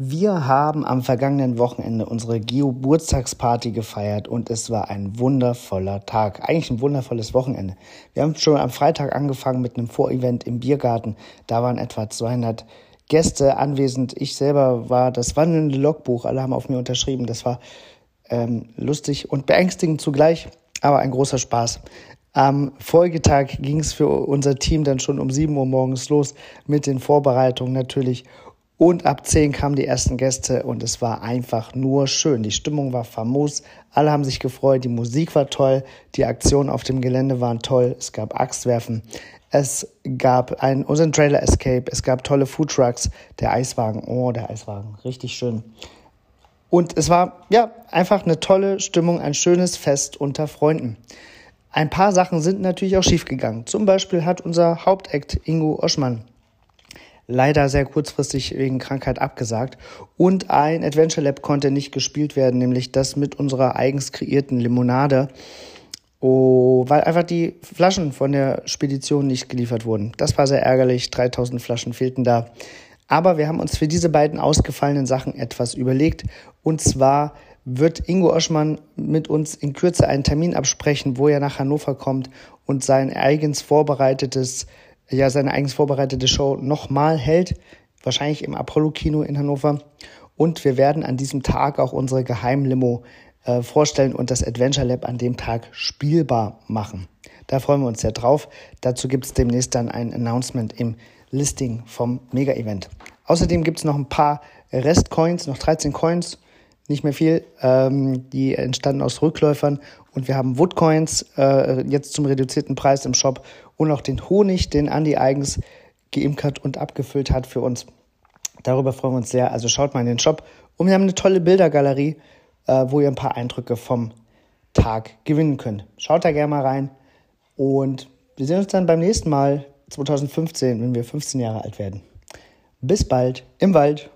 Wir haben am vergangenen Wochenende unsere Geburtstagsparty gefeiert und es war ein wundervoller Tag. Eigentlich ein wundervolles Wochenende. Wir haben schon am Freitag angefangen mit einem Vorevent im Biergarten. Da waren etwa 200 Gäste anwesend. Ich selber war das wandelnde Logbuch. Alle haben auf mir unterschrieben. Das war ähm, lustig und beängstigend zugleich, aber ein großer Spaß. Am Folgetag ging es für unser Team dann schon um 7 Uhr morgens los mit den Vorbereitungen natürlich. Und ab 10 kamen die ersten Gäste und es war einfach nur schön. Die Stimmung war famos, alle haben sich gefreut, die Musik war toll, die Aktionen auf dem Gelände waren toll, es gab Axtwerfen, es gab einen, unseren Trailer Escape, es gab tolle Foodtrucks, der Eiswagen, oh, der Eiswagen, richtig schön. Und es war, ja, einfach eine tolle Stimmung, ein schönes Fest unter Freunden. Ein paar Sachen sind natürlich auch schiefgegangen. Zum Beispiel hat unser Hauptakt Ingo Oschmann leider sehr kurzfristig wegen Krankheit abgesagt. Und ein Adventure Lab konnte nicht gespielt werden, nämlich das mit unserer eigens kreierten Limonade. Oh, weil einfach die Flaschen von der Spedition nicht geliefert wurden. Das war sehr ärgerlich. 3000 Flaschen fehlten da. Aber wir haben uns für diese beiden ausgefallenen Sachen etwas überlegt. Und zwar wird Ingo Oschmann mit uns in Kürze einen Termin absprechen, wo er nach Hannover kommt und sein eigens vorbereitetes ja seine eigens vorbereitete Show nochmal hält, wahrscheinlich im Apollo-Kino in Hannover. Und wir werden an diesem Tag auch unsere Geheimlimo äh, vorstellen und das Adventure Lab an dem Tag spielbar machen. Da freuen wir uns sehr drauf. Dazu gibt es demnächst dann ein Announcement im Listing vom Mega-Event. Außerdem gibt es noch ein paar Restcoins, noch 13 Coins, nicht mehr viel. Ähm, die entstanden aus Rückläufern und wir haben Woodcoins äh, jetzt zum reduzierten Preis im Shop und auch den Honig, den Andy eigens geimkert und abgefüllt hat für uns. Darüber freuen wir uns sehr. Also schaut mal in den Shop. Und wir haben eine tolle Bildergalerie, äh, wo ihr ein paar Eindrücke vom Tag gewinnen könnt. Schaut da gerne mal rein. Und wir sehen uns dann beim nächsten Mal 2015, wenn wir 15 Jahre alt werden. Bis bald im Wald.